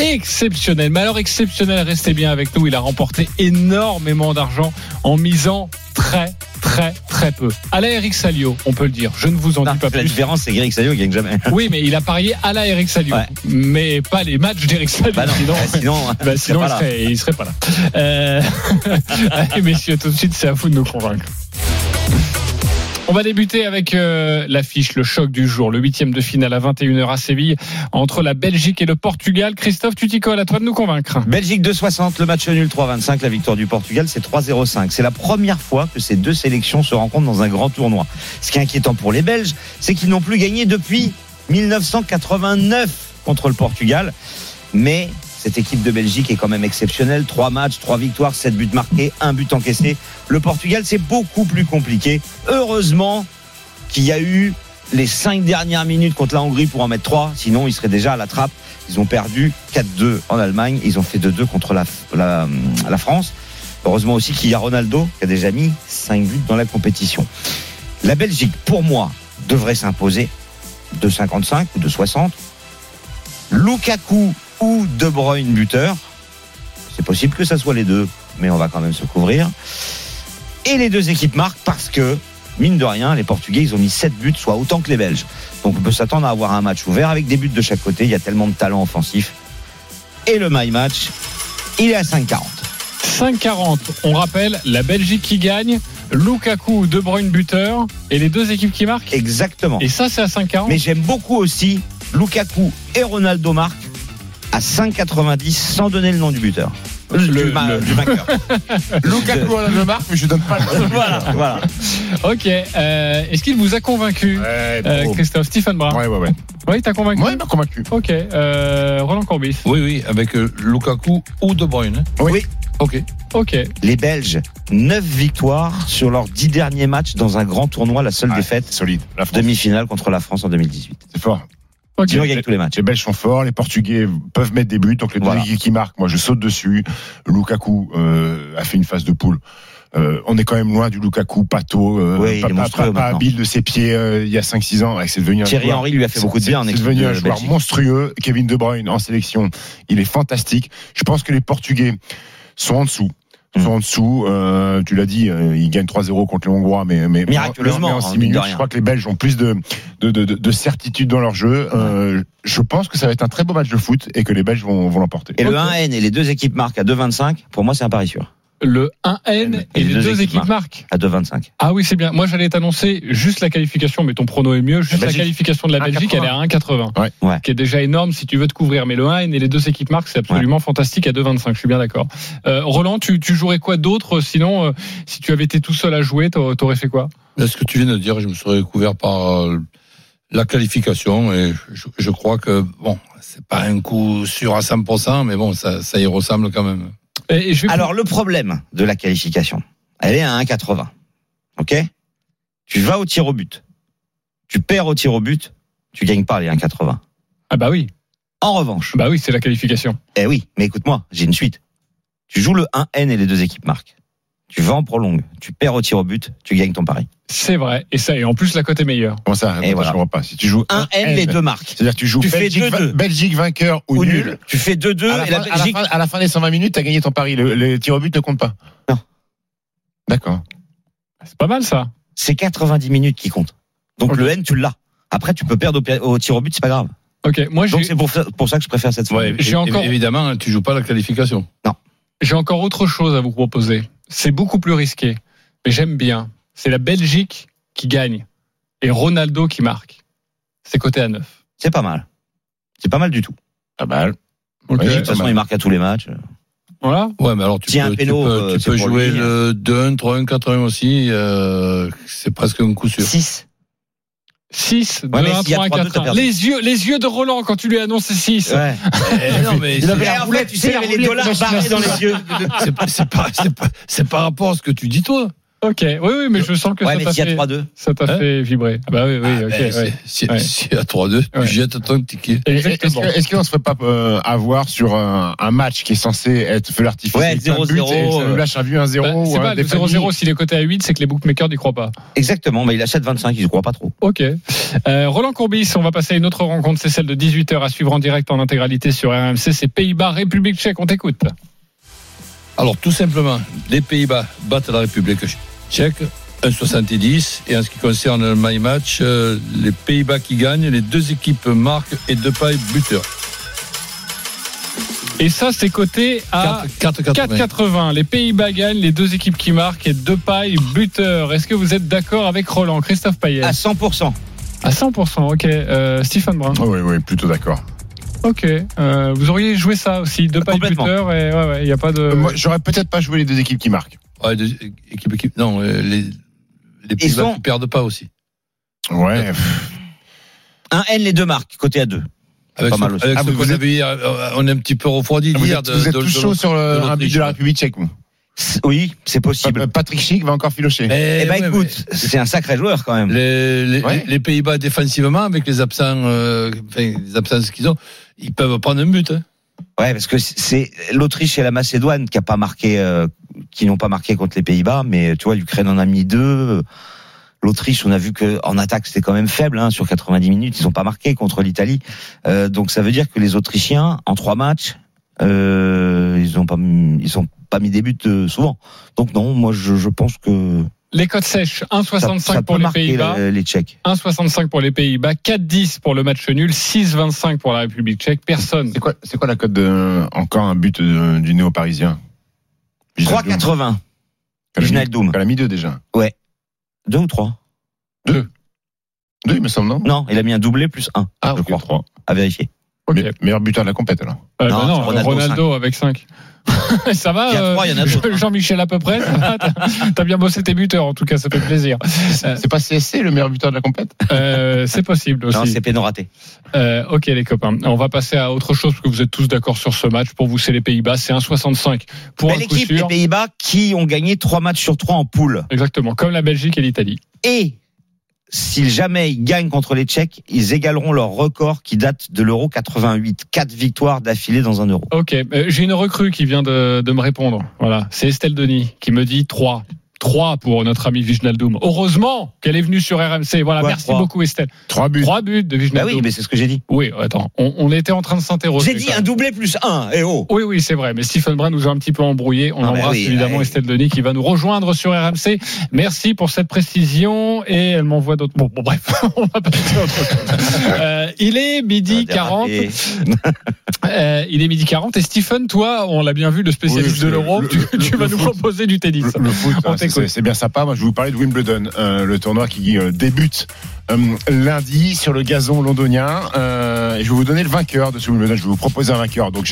exceptionnel. Mais alors exceptionnel, restez bien avec nous. Il a remporté énormément d'argent en misant très très très peu. À la Eric Salio, on peut le dire. Je ne vous en Non, dis pas la plus. différence, c'est qu'Eric Salio gagne jamais. Oui, mais il a parié à la Eric Salio, Ouais. mais pas les matchs d'Eric Salio. Bah non, sinon, bah sinon, bah il sinon, serait il, pas là. serait, il serait pas là. Euh... Allez, messieurs, tout de suite, c'est à vous de nous convaincre. On va débuter avec euh, l'affiche, le choc du jour, le huitième de finale à 21h à Séville entre la Belgique et le Portugal. Christophe, tu t'y colles, à toi de nous convaincre. Belgique 2,60, le match nul 3,25, la victoire du Portugal c'est 3,05. C'est la première fois que ces deux sélections se rencontrent dans un grand tournoi. Ce qui est inquiétant pour les Belges, c'est qu'ils n'ont plus gagné depuis 1989 contre le Portugal. Mais cette équipe de Belgique est quand même exceptionnelle. Trois matchs, trois victoires, sept buts marqués, un but encaissé. Le Portugal, c'est beaucoup plus compliqué. Heureusement qu'il y a eu les cinq dernières minutes contre la Hongrie pour en mettre trois. Sinon, ils seraient déjà à la trappe. Ils ont perdu 4-2 en Allemagne. Ils ont fait 2-2 contre la, France. Heureusement aussi qu'il y a Ronaldo qui a déjà mis 5 buts dans la compétition. La Belgique, pour moi, devrait s'imposer de 55 ou de 60. Lukaku ou De Bruyne buteur. C'est possible que ça soit les deux, mais on va quand même se couvrir. Et les deux équipes marquent parce que, mine de rien, les Portugais, ils ont mis 7 buts, soit autant que les Belges. Donc on peut s'attendre à avoir un match ouvert avec des buts de chaque côté. Il y a tellement de talent offensif. Et le my match, il est à 5,40. 5-40, on rappelle, la Belgique qui gagne, Lukaku, De Bruyne buteur, et les deux équipes qui marquent? Exactement. Et ça, c'est à 5-40 Mais j'aime beaucoup aussi Lukaku et Ronaldo marquent à 5,90 sans donner le nom du buteur. Le- du, ma- le- du vainqueur. Lukaku a le marque, mais je donne pas le voilà, voilà. Ok, euh, est-ce qu'il vous a convaincu Ouais, euh. Christophe Stephen Brun ouais, ouais, ouais. Oui, t'as convaincu Ouais, il m'a convaincu. Ok, euh, Roland Courbis. Oui, oui, avec euh, Lukaku ou De Bruyne. hein. Oui. Ok. Ok, Les Belges, 9 victoires sur leurs 10 derniers matchs dans un grand tournoi. La seule Ouais, défaite, solide. La France, demi-finale contre la France en 2018. c'est fort. Tous les matchs. Les Belges sont forts, les Portugais peuvent mettre des buts, donc les Voilà. équipes qui marquent, moi je saute dessus. Lukaku euh, a fait une phase de poule. Euh, on est quand même loin du Lukaku Pato, euh, Oui, pas, pas maintenant. habile de ses pieds euh, il y a 5-6 ans. Ouais, c'est devenu un Thierry joueur- Henry lui a fait beaucoup de bien en C'est devenu de un joueur Belgique. monstrueux. Kevin De Bruyne en sélection, il est fantastique. Je pense que les Portugais sont en dessous. Sont en dessous. Euh, tu l'as dit, euh, ils gagnent 3-0 contre les Hongrois, mais, mais Miraculeusement, mais en hein, 6 mine de minutes, je crois que les Belges ont plus de, de, de, de- de certitude dans leur jeu. Euh, je pense que ça va être un très beau match de foot et que les Belges vont, vont l'emporter. Et le Ok. 1N et les deux équipes marquent à 2,25. Pour moi, c'est un pari sûr. Le 1N et, les deux, équipes marquent. À 2,25. Ah oui, c'est bien. Moi, j'allais t'annoncer juste la qualification, mais ton prono est mieux. Juste la, Belgique. qualification de la Belgique, 1,80. elle est à 1,80. Ouais. Ouais. Qui est déjà énorme si tu veux te couvrir. Mais le 1N et les deux équipes marquent, c'est absolument fantastique à 2,25. Je suis bien d'accord. Euh, Roland, tu, tu jouerais quoi d'autre? Sinon, euh, si tu avais été tout seul à jouer, t'aurais fait quoi? Là, ce que tu viens de dire, je me serais couvert par euh, la qualification? Et je, je crois que bon, c'est pas un coup sûr à 100%, mais bon, ça, ça y ressemble quand même. Et, et je vais Alors, le problème de la qualification, elle est à 1,80. OK? Tu vas au tir au but. Tu perds au tir au but, tu gagnes pas les 1,80. Ah bah oui. En revanche, Bah oui, c'est la qualification. eh oui, mais écoute-moi, j'ai une suite. Tu joues le 1N et les deux équipes marquent. Tu vas en prolongue, tu perds au tir au but, tu gagnes ton pari. C'est vrai. Et ça, et en plus, la cote est meilleure. Comment ça Et voilà. Je comprends pas. Si tu joues 1N, les deux marques. C'est-à-dire que tu joues Tu fais Belgique, 2-2. va- Belgique vainqueur ou, Ou nul. nul. Tu fais 2-2 À la, et la à la fin- à la fin des 120 minutes, tu as gagné ton pari. Le, le tir au but ne compte pas. Non. D'accord. C'est pas mal ça. C'est 90 minutes qui comptent. Donc le N, tu l'as. Après, tu peux perdre au, tir au but, c'est pas grave. Ok. Moi, Donc c'est pour, ça- pour ça que je préfère cette Ouais, é- encore- Évidemment, tu joues pas la qualification. J'ai encore autre chose à vous proposer. C'est beaucoup plus risqué, mais j'aime bien. C'est la Belgique qui gagne et Ronaldo qui marque. C'est coté à 9. C'est pas mal. C'est pas mal du tout. Pas mal. Ok. Oui, De toute façon, il marque à tous les matchs. Voilà. Ouais, mais alors tu a peux, un tu peux, euh, tu peux jouer lui, le 2-1, 3-1, 4-1 aussi. euh, c'est presque un coup sûr. 6. 6, 2, Ouais, mais 1, s'il y a 3, 1, 3-2, 4, t'as 1. perdu. Les yeux, les yeux de Roland quand tu lui annonces 6. Ouais. Eh, non, mais Il avait la roulette, tu sais, il y avait les dollars barrés dans les yeux. c'est pas, c'est pas, c'est pas, c'est par rapport à ce que tu dis toi. Ok. Oui, oui, mais je sens que Ouais, ça t'a a fait, 3-2. ça t'a Hein fait vibrer. Ah bah oui, oui, Ah, ok. ben, ouais. c'est- Si, Ouais. si à 3-2, tu jettes ton ticket. Est-ce Exactement. est-ce qu'on ne se ferait pas euh, avoir sur un, un match qui est censé être feu l'artifice Ouais, avec plein de buts, 0-0, et ça nous euh, lâche un but 1-0 Bah, c'est ou pas un le des familles 0-0 s'il est coté à 8, c'est que les bookmakers n'y croient pas. Exactement, mais il achète 25, il ne croit pas trop. Ok. Euh, Roland Courbis, on va passer à une autre rencontre, c'est celle de 18h à suivre en direct en intégralité sur RMC. C'est Pays-Bas, République tchèque, on t'écoute. Alors, tout simplement, les Pays-Bas battent la République tchèque. 1,70 et en ce qui concerne le my match, euh, les Pays-Bas qui gagnent, les deux équipes marquent et deux pailles buteurs. Et ça, c'est coté à 4,80. 4,80. Les Pays-Bas gagnent, les deux équipes qui marquent et deux pailles buteurs. Est-ce que vous êtes d'accord avec Roland Christophe Payet À 100%. À 100%, ok. Euh, Stephen Brun Ah Oui, oui, plutôt d'accord. Ok. Euh, vous auriez joué ça aussi, deux pailles buteurs et ouais, ouais, il n'y a pas de. Euh, Moi, j'aurais peut-être pas joué les deux équipes qui marquent. Ouais, deux équipes, équipes- non, euh, les, les Pays-Bas sont- qui perdent pas aussi. Ouais. Un N, les deux marques, côté à 2. Avec Pas ce, mal aussi. avec Ah, ce vous êtes- hier, euh, on est un petit peu refroidi Vous hier. êtes, de- vous êtes de- tous de- chaud sur de le, un but de la. République tchèque. vous. Oui, c'est possible. Patrick Schick va encore filocher. Mais, Eh ben ouais, écoute, c'est un sacré joueur quand même. les, les, Ouais. les Pays-Bas défensivement, avec les absents, euh, enfin, les absences qu'ils ont, ils peuvent prendre un but. hein. Ouais, parce que c'est l'Autriche et la Macédoine qui a pas marqué, euh, qui n'ont pas marqué contre les Pays-Bas, mais tu vois, l'Ukraine en a mis deux. L'Autriche, on a vu que en attaque c'était quand même faible hein, sur 90 minutes, ils n'ont pas marqué contre l'Italie. Euh, donc ça veut dire que les Autrichiens en trois matchs, euh, ils ont pas, ils ont pas mis des buts euh, souvent. Donc non, moi je, je pense que Les cotes sèches, ça, 1,65 ça peut pour les Pays-Bas. euh, les Tchèques. 1,65 pour les Pays-Bas, 4,10 pour le match nul, 6,25 pour la République tchèque. Personne. C'est quoi, c'est quoi la cote de encore un but du néo-parisien? 3,80. Wijnaldum. Elle a mis deux déjà. Deux ou trois? Deux, il me semble, non? Non, il a mis un doublé plus un. Ah, je crois. trois. À vérifier. Ok. Me- Meilleur buteur de la compète alors. Euh, Non, bah non, Ronaldo, Ronaldo, avec 5. ça va Il y a trois, il y en a euh. Jean-Michel à peu près ça va T'as bien bossé tes buteurs, en tout cas, ça fait plaisir. Euh, C'est pas CSC le meilleur buteur de la compète? euh, c'est possible aussi. Non, c'est péno raté. Euh, ok les copains, on va passer à autre chose parce que vous êtes tous d'accord sur ce match. Pour vous, c'est les Pays-Bas, c'est 1,65 pour Belle un coup équipe, les sûr. Pays-Bas, qui ont gagné trois matchs sur trois en poule. Exactement, comme la Belgique et l'Italie. Et si jamais ils gagnent contre les Tchèques, ils égaleront leur record qui date de l'Euro 88. Quatre victoires d'affilée dans un Euro. Ok, euh, j'ai une recrue qui vient de, me répondre. Voilà, c'est Estelle Denis qui me dit 3. 3 pour notre ami Viginaldoum. Heureusement qu'elle est venue sur RMC. Voilà, Ouais, merci beaucoup Estelle. Trois buts. 3 buts de Bah Viginaldoum. oui, mais c'est ce que j'ai dit. Oui, attends, on, on était en train de s'interroger. J'ai dit un doublé plus un. Et oh. Oui, oui, c'est vrai. Mais Stephen Brun nous a un petit peu embrouillé. On Ah, mais embrasse oui, évidemment ouais. Estelle Denis qui va nous rejoindre sur RMC. Merci pour cette précision. Et elle m'envoie d'autres. Bon, bon, bref, on va passer à autre chose. Euh, il est midi Ah, 40. dérapé. Euh, il est midi 40. Et Stephen, toi, on l'a bien vu, le spécialiste Oui, de le- l'Euro, le- tu, le- tu le vas nous proposer du tennis. Le, le foot, c'est- bien sympa. Moi, je vais vous parler de Wimbledon, euh, le tournoi qui euh, débute euh, lundi sur le gazon londonien. Et je vais vous donner le vainqueur de ce Wimbledon. Je vais vous proposer un vainqueur. Donc,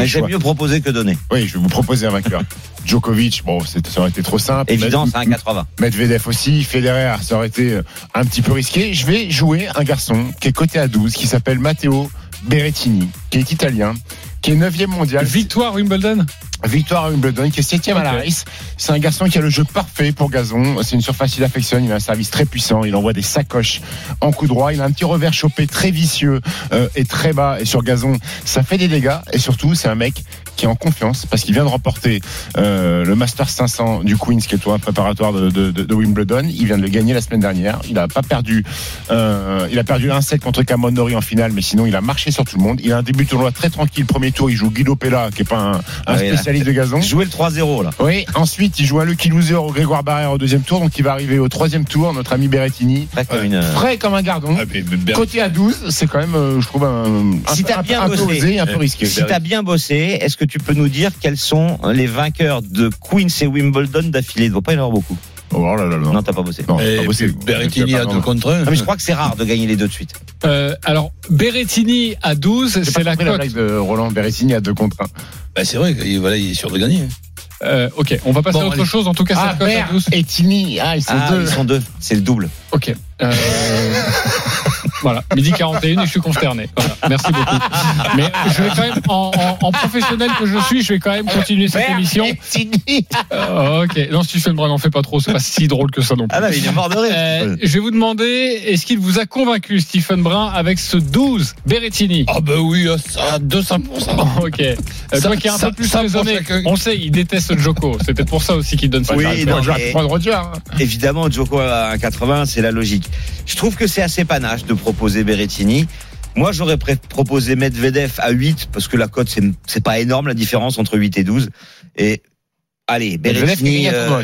Ah, J'aime mieux proposer que donner. Oui, je vais vous proposer un vainqueur. Djokovic, bon, ça aurait été trop simple. Évident, c'est un 80. Medvedev aussi, Federer, ça aurait été un petit peu risqué. Je vais jouer un garçon qui est coté à 12, qui s'appelle Matteo Berrettini, qui est italien, qui est 9e mondial. Victoire Wimbledon Victoire à Wimbledon, qui est 7 à la race. C'est un garçon qui a le jeu parfait pour gazon. C'est une surface qu'il affectionne. Il a un service très puissant. Il envoie des sacoches en coup droit. Il a un petit revers chopé très vicieux euh, et très bas. Et sur gazon, ça fait des dégâts. Et surtout, c'est un mec qui est en confiance parce qu'il vient de remporter euh, le Masters 500 du Queens, qui est tournoi préparatoire de, de, de- de Wimbledon. Il vient de le gagner la semaine dernière. Il a pas perdu. Euh, il a perdu un set contre Cameron Norrie en finale, mais sinon il a marché sur tout le monde. Il a un début de tournoi très tranquille. Premier tour, il joue Guido Pella, qui est pas un, un Ah spécialiste de gazon. Jouer le 3-0 là. Oui, ensuite il joue un Lucky Loser au Grégoire Barrère au deuxième tour, donc il va arriver au troisième tour, notre ami Berrettini. Comme une. Frais comme un gardon. Ah, mais Côté à 12, c'est quand même, euh, je trouve, un, un, Si un, bien un peu osé, un peu risqué. Si t'as bien bossé, est-ce que tu peux nous dire quels sont les vainqueurs de Queens et Wimbledon d'affilée? Il ne doit pas y en avoir beaucoup. Oh là là là. Non, t'as pas bossé. Non, Et pas possible. puis Berrettini à 2 contre 1. Ah, mais je crois que c'est rare de gagner les deux de suite. Euh, Alors, Berrettini à 12, J'ai c'est la la cote. blague de Roland Berrettini à 2 contre 1. Bah, c'est vrai qu'il voilà, il est sûr de gagner. Euh, ok, on va passer Bon, à autre allez. chose. En tout cas, Ah, cette cote à Ber 12. et Tini, ah, ils sont Ah, deux. ils sont deux. C'est le double. Ok. Euh, voilà, midi 41 et je suis consterné. Voilà, merci beaucoup. Mais je vais quand même, en, en- en professionnel que je suis, je vais quand même continuer cette émission. Euh, ok. Non, Stephen Brun, n'en fait pas trop. C'est pas si drôle que ça non plus. Ah non, il est mort de rire. Euh, je vais vous demander, est-ce qu'il vous a convaincu, Stephen Brun, avec ce 12 Berrettini? Ah, bah oui, ça à 200%. Ok. Euh, Ça- toi qui es un ça- peu plus raisonné, on sait, il déteste Joko. C'est peut-être pour ça aussi qu'il donne ça. Oui, non, mais- hein. Évidemment, Djoko à 80, c'est la logique. Je trouve que c'est assez panache de proposer Berrettini. Moi, j'aurais proposé Medvedev à 8 parce que la cote, c'est, pas énorme la différence entre 8 et 12. Et allez, Berrettini, euh,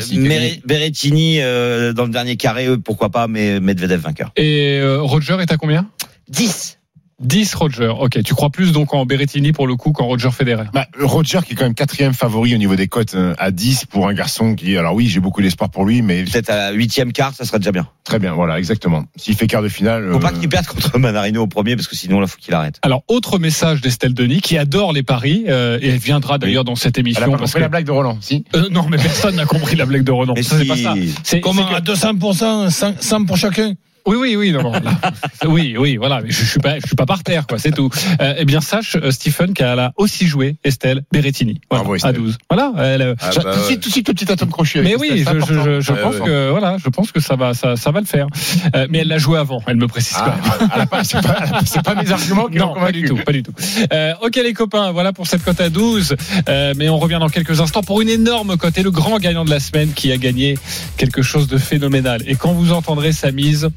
Berrettini euh, dans le dernier carré, euh, pourquoi pas, mais Medvedev vainqueur. Et euh, Roger est à combien? 10. 10 Roger. Ok, tu crois plus donc en Berrettini pour le coup qu'en Roger Federer? Bah, Roger qui est quand même quatrième favori au niveau des cotes euh, à 10 pour un garçon qui, alors oui, j'ai beaucoup d'espoir pour lui, mais Peut-être à huitième quart, ça serait déjà bien. très bien, voilà, exactement. S'il fait quart de finale. Faut pas euh, qu'il perde contre Manarino au premier parce que sinon, là, faut qu'il arrête. Alors, autre message d'Estelle Denis qui adore les paris euh, et elle viendra d'ailleurs dans cette Elle a émission. pas parce compris que... la blague de Roland, si? Euh, non, mais personne n'a compris la blague de Ça, c'est si- pas ça. C'est- À que- 200%, 100 100 pour chacun Oui, oui, oui, non, non, là. oui, oui, voilà. Mais je, je suis pas, je suis pas par terre, quoi. C'est tout. Euh, eh bien, sache, euh, Stephen, qu'elle a aussi joué Estelle Berrettini. Voilà, Bravo, à Estelle. 12. Voilà. Elle, euh, Ah Tout bah de ouais. suite, tout de suite, le petit atome crochet. mais oui, Estelle, je, je, je, pense que voilà, je pense que ça va, ça, ça va le faire. Euh, mais elle l'a joué avant. Elle me précise quand Ah, pas- c'est pas, pas mes arguments qui Non, pas du tout, pas du tout. Euh, ok les copains, voilà pour cette cote à 12. Euh, mais on revient dans quelques instants pour une énorme cote et le grand gagnant de la semaine qui a gagné quelque chose de phénoménal. Et quand vous entendrez sa mise,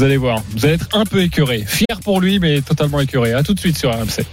vous allez voir, vous allez être un peu écœuré. Fier pour lui, mais totalement écœuré. À tout de suite sur RMC.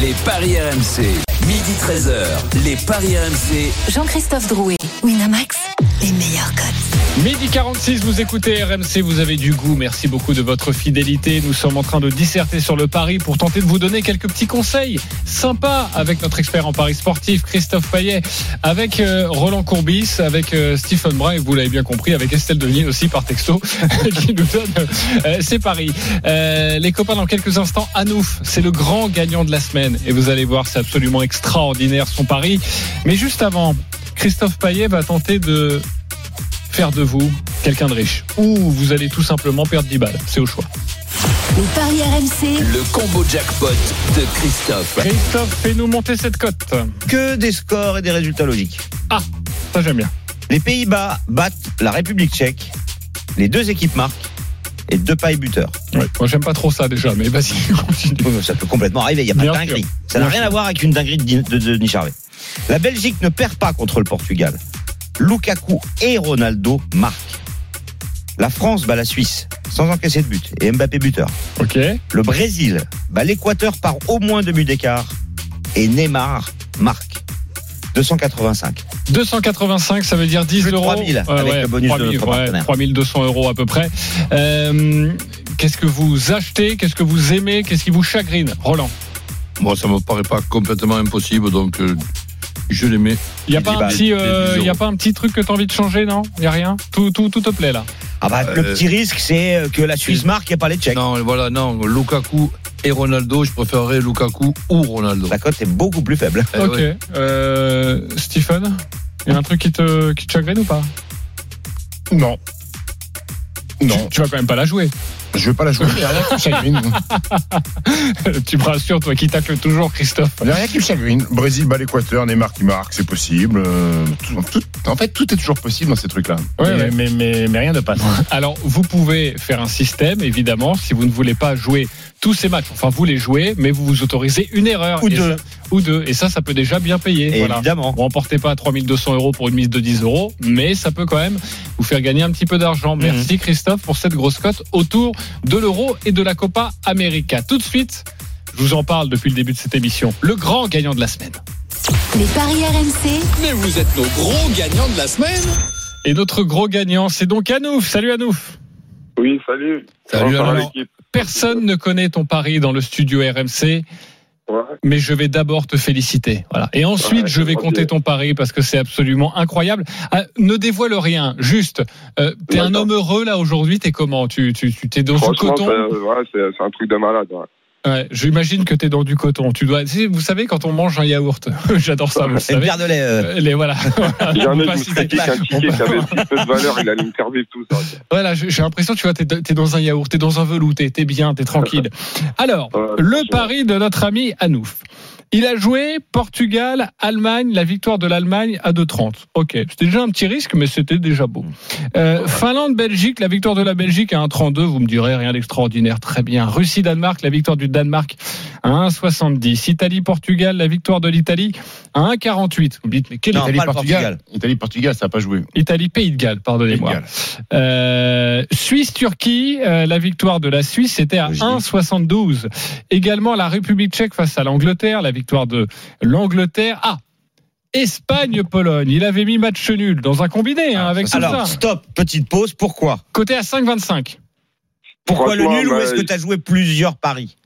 Les paris RMC, midi 13h. Les paris RMC, Jean-Christophe Drouet, Winamax, les meilleurs cotes. Midi 46, vous écoutez RMC, vous avez du goût. Merci beaucoup de votre fidélité. Nous sommes en train de disserter sur le pari pour tenter de vous donner quelques petits conseils sympas avec notre expert en paris sportif, Christophe Payet, avec euh, Roland Courbis, avec euh, Stephen Brun et vous l'avez bien compris, avec Estelle Denis aussi par texto, qui nous donne euh, ses paris. Les copains, dans quelques instants, Anouf, c'est le grand gagnant de la semaine. Et vous allez voir, c'est absolument extraordinaire son pari. Mais juste avant, Christophe Payet va tenter de faire de vous quelqu'un de riche ou vous allez tout simplement perdre 10 balles. C'est au choix. Les paris RMC, le combo jackpot de Christophe. Christophe, fais-nous monter cette cote. Que des scores et des résultats logiques. Ça, j'aime bien. Les Pays-Bas battent la République tchèque. Les deux équipes marquent et deux pailles buteurs. Ouais. Moi, j'aime pas trop ça déjà, mais vas-y, continue. Ça peut complètement arriver, il n'y a pas Bien de sûr. dinguerie. Ça n'a rien à voir avec une dinguerie de, de, de Denis Charvet. La Belgique ne perd pas contre le Portugal. Lukaku et Ronaldo marquent. La France bat la Suisse sans encaisser de but et Mbappé buteur. Ok. Le Brésil bat l'Équateur par au moins deux buts d'écart et Neymar marque. 285. 285, ça veut dire 10 Plus euros. 3000 avec le bonus de 3000, notre ouais, partenaire. 3200 euros à peu près. Euh, qu'est-ce que vous achetez Qu'est-ce que vous aimez Qu'est-ce qui vous chagrine? Roland Moi, ça me paraît pas complètement impossible, donc euh, je les mets. Il n'y a, Il pas dit, un petit, les euh, 10 y a pas un petit truc que tu as envie de changer, non? Il n'y a rien? Tout, tout, tout te plaît là? Ah bah, le Euh, petit risque, c'est que la Suisse marque et pas les Tchèques. Non, voilà, non, Lukaku et Ronaldo, je préférerais Lukaku ou Ronaldo. La cote est beaucoup plus faible. Eh Ok. ouais. Euh, Stephen il y a un truc qui te, qui te chagrine ou pas? Non. Non, tu, tu vas quand même pas la jouer. Je vais pas la jouer. A rien qui me chagrine. tu me rassures, toi qui tacle toujours, Christophe. Il y a rien qui me chagrine. Brésil bat l'Équateur, Neymar qui marque, c'est possible. Euh, tout- tout- en fait, tout est toujours possible dans ces trucs-là. Ouais, mais, ouais. mais, mais, mais rien ne passe. Alors, vous pouvez faire un système, évidemment, si vous ne voulez pas jouer tous ces matchs. Enfin, vous les jouez, mais vous vous autorisez une erreur. Ou deux. ça- ou deux. Et ça, ça peut déjà bien payer. Voilà. évidemment. Vous remportez pas 3200 euros pour une mise de 10 euros, mais ça peut quand même vous faire gagner un petit peu d'argent. Mhm. Merci Christophe pour cette grosse cote autour de l'euro et de la Copa América. Tout de suite, je vous en parle depuis le début de cette émission. Le grand gagnant de la semaine. Les paris RMC, Mais vous êtes nos gros gagnants de la semaine. Et notre gros gagnant, c'est donc Anouf. Salut Anouf. Oui, salut. Salut, l'équipe Personne ne connaît ton pari dans le studio RMC. Ouais. mais je vais d'abord te féliciter. Voilà. Et ensuite, Ouais, je vais compter ton pari parce que c'est absolument incroyable. Ah, ne dévoile rien. Juste, euh, t'es un homme heureux là aujourd'hui. T'es comment? Tu tu tu t'es dans Franchement, coton? ouais, c'est- c'est un truc de malade. Ouais. J'imagine que t'es dans du coton. Tu dois. tu Vous savez quand on mange un yaourt, j'adore ça. Vous le savez. de lait. euh, Les voilà. Je me passe serais ici. dit qu'un ticket qui avait si peu de valeur, il allait me vivre tout ça. Voilà, j'ai l'impression, tu vois, t'es t'es dans un yaourt, t'es dans un velouté, t'es bien, t'es tranquille. Alors, Ouais, le pari de notre ami Anouf. Il a joué Portugal, Allemagne, la victoire de l'Allemagne à 2,30. Ok, c'était déjà un petit risque, mais c'était déjà beau. Euh, Finlande, Belgique, la victoire de la Belgique à 1,32. Vous me direz rien d'extraordinaire, très bien. Russie, Danemark, la victoire du Danemark à 1,70. Italie, Portugal, la victoire de l'Italie à 1,48. Vous me dites, mais quelle Non, Italie Portugal. Portugal. Italie, Portugal, ça n'a pas joué. Italie, Pays de Galles, pardonnez-moi. Euh, Suisse-Turquie, euh, la victoire de la Suisse, c'était à Oui. 1,72. Également la République tchèque face à l'Angleterre, la victoire de l'Angleterre. Ah Espagne-Pologne, il avait mis match nul dans un combiné hein, avec tout Alors, ça. stop, petite pause. Pourquoi? Côté à 5,25. Pourquoi le nul ou bah, est-ce que tu as joué plusieurs paris?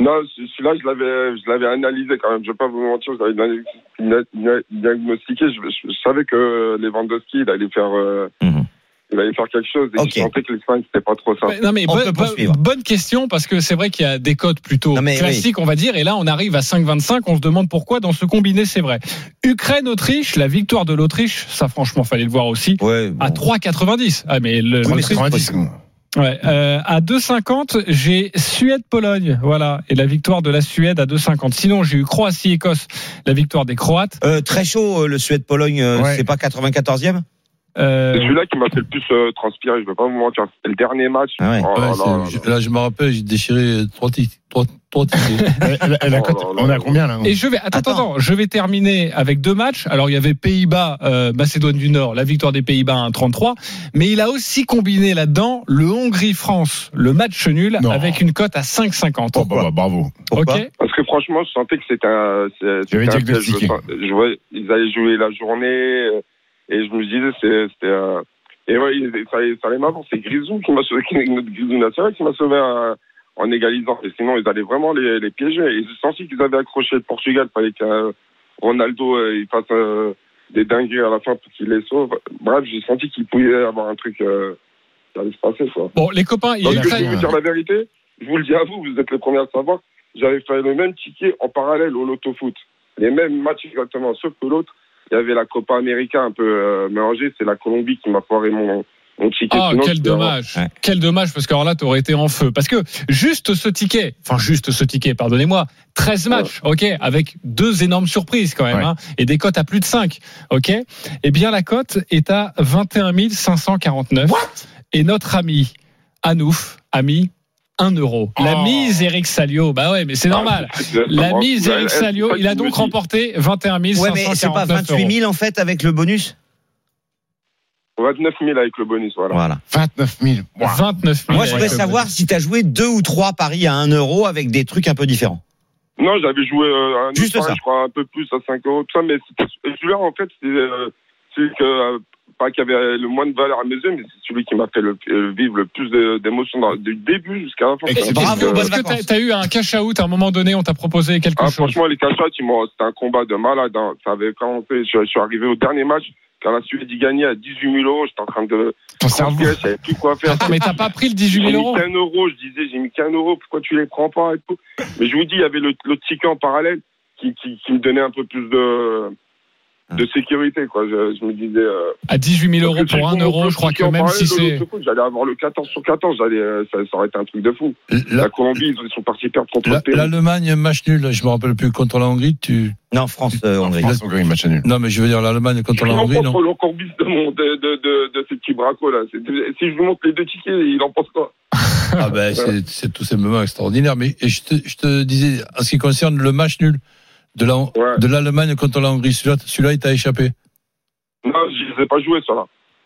Non, ce- celui-là, je l'avais, je l'avais analysé quand même. Je vais pas vous mentir, je l'avais dia- dia- diagnostiqué. Je, je- je savais que Lewandowski, il allait faire, euh, Mhm. Il allait faire quelque chose. Et Ok. je sentais que l'Espagne, c'était pas trop ça. Non mais On bonne, peut question parce que c'est vrai qu'il y a des codes plutôt Non, mais classiques on va dire et là on arrive à 5,25 on se demande pourquoi dans ce combiné c'est vrai. Ukraine-Autriche, la victoire de l'Autriche, ça franchement fallait le voir aussi. Ouais. À 3,90. Ah mais le, Oui, mais l'Autriche- 90. Ouais, euh, à 2,50, j'ai Suède-Pologne, voilà, et la victoire de la Suède à 2,50. Sinon, j'ai eu Croatie-Écosse, la victoire des Croates. Euh, très chaud, euh, le Suède-Pologne, Ouais. c'est pas 94e Euh, C'est celui-là qui m'a fait le plus euh, transpirer. Je vais pas vous mentir. C'était le dernier match. Ah ouais. Oh là Ouais, là c'est- là je- là, je me rappelle, j'ai déchiré trois titres. Trois, a Oh on est à combien là et je vais, attends, Attends. attends, je vais terminer avec deux matchs. Alors, il y avait Pays-Bas, euh, Macédoine du Nord, la victoire des Pays-Bas à 1,33. Mais il a aussi combiné là-dedans le Hongrie-France, le match nul, Non. avec une cote à 5,50. Oh, bah, bah, bravo. Pourquoi ok Parce que franchement, je sentais que c'était un. c'était. Je, ils allaient jouer la journée euh, et je me disais c'est- c'était. euh, et ouais, ça, ça allait m'avoir. C'est Grisou qui m'a sauvé, notre Grisou national qui m'a sauvé en égalisant. Et sinon, ils allaient vraiment les, les piéger. Et j'ai senti qu'ils avaient accroché le Portugal. Il fallait que euh, Ronaldo euh, il fasse euh, des dingueries à la fin pour qu'il les sauve. Bref, j'ai senti qu'il pouvait avoir un truc euh, qui allait se passer. Quoi. Bon, les copains, il Donc, est je très... vais vous dire la vérité. Je vous le dis à vous, vous êtes les premiers à le savoir. J'avais fait le même ticket en parallèle au loto foot. Les mêmes matchs exactement, sauf que l'autre, il y avait la Copa América un peu euh, mélangée. C'est la Colombie qui m'a foiré mon, mon ticket. Ah, Sinon, quel dommage. Ouais. Quel dommage, parce que alors là, t'aurais été en feu. Parce que juste ce ticket, enfin, juste ce ticket, pardonnez-moi, 13 matchs, ok, avec deux énormes surprises quand même, Ouais. hein, et des cotes à plus de 5, ok, eh bien, la cote est à 21 549. et notre ami, Anouf, a mis 1 euro. La Oh. mise Eric Salio, bah ouais, mais c'est normal. Ah, La bon, mise Eric Salio, il a donc remporté 21 Ouais, mais c'est pas 549 euros. 28 000 en fait avec le bonus? 29 000 avec le bonus, voilà. Voilà. 29 000. Wow. 29 000. Moi, je voudrais savoir si tu as joué deux ou trois paris à 1 euro avec des trucs un peu différents. Non, j'avais joué euh, un Juste je crois, un peu plus à 5 euros, tout ça, mais c'était- celui-là, en fait, c'est euh, que, pas qui avait le moins de valeur à mes yeux, mais c'est celui qui m'a fait le, euh, vivre le plus d'émotions du début jusqu'à la fin. Parce Bravo, Est-ce que t'as as eu un cash out à un moment donné On t'a proposé quelque Ah, chose? franchement, les ils m'ont- c'était un combat de malade. hein. Ça avait commencé. Je, je suis arrivé au dernier match. Quand la Suède y gagnait à 18 000 euros, j'étais en train de. Ton cerveau. Je savais plus quoi faire. Attends, mais t'as pas pris le 18 J'ai 000 mis euros? qu'un euro, je disais, j'ai mis qu'un euro, pourquoi tu les prends pas et tout. Mais je vous dis, il y avait le, l'autre ticket en parallèle qui, qui, qui me donnait un peu plus de, de sécurité, quoi. Je, je me disais. Euh, À 18 000 euros pour si 1 je euro, je crois le que même si c'est. J'allais avoir le 14 sur 14, j'allais, euh, ça, ça aurait été un truc de fou. La, La- Colombie, ils sont partis perdre contre la- le Pérou. L'Allemagne, match nul, je me rappelle plus contre la Hongrie. Tu... Non, France, euh, Hongrie. France, Hongrie, match nul. Non, mais je veux dire l'Allemagne contre la Hongrie, non pour l'encorbis de, mon, de, de, de, de ces petits bracos là. C'est- Si je vous montre les deux tickets, il en pense quoi Ah ben, c'est- tout simplement extraordinaire. Mais et je, te, je te disais, en ce qui concerne le match nul de la- Ouais. de l'Allemagne contre la Hongrie, celui-là, celui-là, il t'a échappé. Non, je les ai pas joué ça là.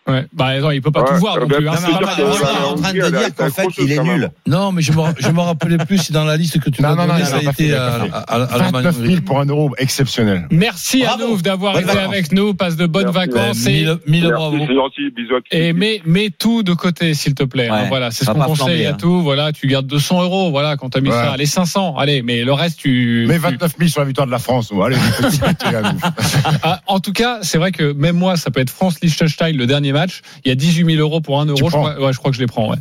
Ouais. Bah non, il peut pas Ouais. tout voir non Ben, plus. hein, non, mais on est en train de dire qu'en fait, il est nul. Non, mais je me, je me rappelais plus si dans la liste que tu m'as non, donnée, non, ça a été il à, à- à Allemagne. 29 000 pour un euro, exceptionnel. Merci à. Nouf d'avoir été vacances. avec nous. Passe de bonnes Merci. vacances. et- Mille, mille Merci, bravo. c'est gentil, bisous à tous. Et mets, mets tout de côté, s'il te plaît. hein. Ouais, voilà, c'est ce qu'on conseille à hein. tout. Voilà, tu gardes 200 euros. Voilà, quand t'as mis ça, allez 500. Allez, mais le reste, tu. Mais tu- 29 000 sur la victoire de la France. Allez, à nous. Ah, en tout cas, c'est vrai que même moi, ça peut être France-Liechtenstein, le dernier match. Il y a 18 000 euros pour 1 euro. Tu Je crois, ouais, je crois que je les prends. Ouais,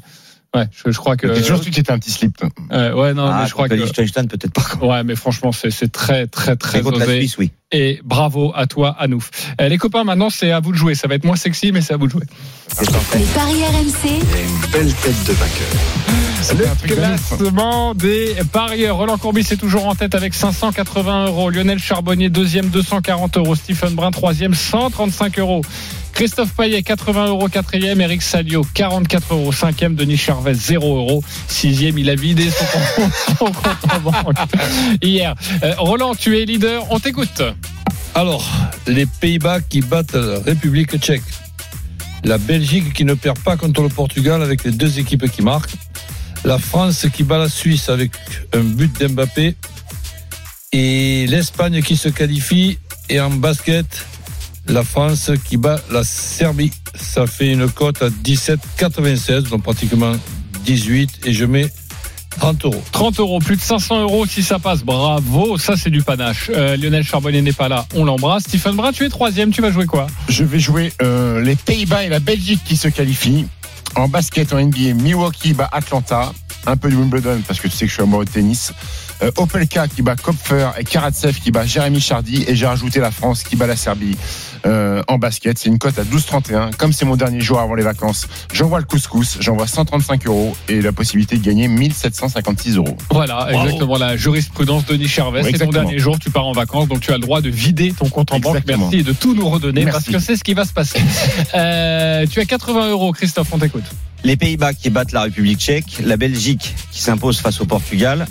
ouais je, je crois que. T'es toujours que c'était un petit slip. Euh, ouais, non, Ah, mais je crois contre que. Liechtenstein, peut-être pas. Ouais, mais franchement, c'est c'est très, très, très la osé. Suisse, oui. Et bravo à toi, Anouf. Euh, les copains, maintenant, c'est à vous de jouer. Ça va être moins sexy, mais c'est à vous de jouer. C'est parfait. Les paris RMC. Une belle tête de vainqueur. Ouf. Classement des parieurs. Roland Courbis est toujours en tête avec 580 euros. Lionel Charbonnier, deuxième, 240 euros. Stephen Brun, troisième, 135 euros. Christophe Payet, 80 euros, quatrième. Eric Salio, 44 euros, cinquième. Denis Charvet, 0 euros. Sixième, il a vidé son compte, en banque hier. Euh, Roland, tu es leader. On t'écoute. Alors, les Pays-Bas qui battent la République tchèque. La Belgique qui ne perd pas contre le Portugal avec les deux équipes qui marquent. La France qui bat la Suisse avec un but d'Mbappé. Et l'Espagne qui se qualifie. Et en basket, la France qui bat la Serbie. Ça fait une cote à 17,96, donc pratiquement 18. Et je mets 30 euros. 30 euros, plus de 500 euros si ça passe. Bravo, ça c'est du panache. Euh, Lionel Charbonnier n'est pas là, on l'embrasse. Stephen Brun, tu es troisième, tu vas jouer quoi? Je vais jouer euh, les Pays-Bas et la Belgique qui se qualifient. En basket, en NBA, Milwaukee bat Atlanta. Un peu de Wimbledon parce que tu sais que je suis amoureux de tennis. Euh, Opelka qui bat Kopfer et Karatsev qui bat Jérémy Chardy. Et j'ai rajouté la France qui bat la Serbie euh, en basket. C'est une cote à 12,31. Comme c'est mon dernier jour avant les vacances, j'envoie le couscous. J'envoie 135 euros et la possibilité de gagner 1756 euros. Voilà, exactement la jurisprudence de Denis Charvet. Oui, c'est ton exactement. dernier jour, tu pars en vacances, donc tu as le droit de vider ton compte en banque. Merci et de tout nous redonner parce que c'est ce qui va se passer. Euh, tu as 80 euros, Christophe, on t'écoute. Les Pays-Bas qui battent la République tchèque, la Belgique qui s'impose face au Portugal,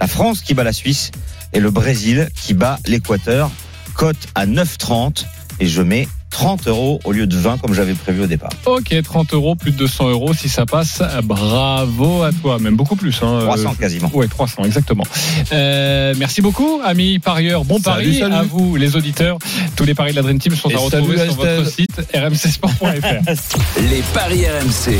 la France qui bat la Suisse et le Brésil qui bat l'Équateur. Cote à 9,30 et je mets 30 euros au lieu de 20 comme j'avais prévu au départ. Ok, 30 euros, plus de 200 euros si ça passe. Bravo à toi, même beaucoup plus. Hein. 300 Euh, quasiment. Ouais, 300, exactement. Euh, merci beaucoup, amis parieurs. Bon Salut, pari salut. à vous, les auditeurs. Tous les paris de la Dream Team sont Et à retrouver salut, sur votre site rmcsport.fr. Les paris RMC.